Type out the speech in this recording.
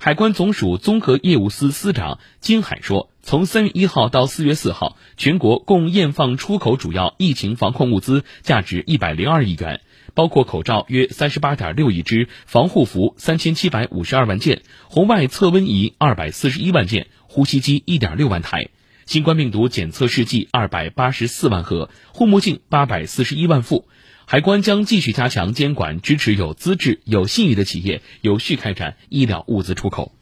海关总署综合业务司司长金海说，从三月一号到四月四号，全国共验放出口主要疫情防控物资价值一百零二亿元，包括口罩约三十八点六亿只，防护服三千七百五十二万件，红外测温仪二百四十一万件，呼吸机一点六万台，新冠病毒检测试剂二百八十四万盒，护目镜八百四十一万副。海关将继续加强监管，支持有资质、有信誉的企业有序开展医疗物资出口。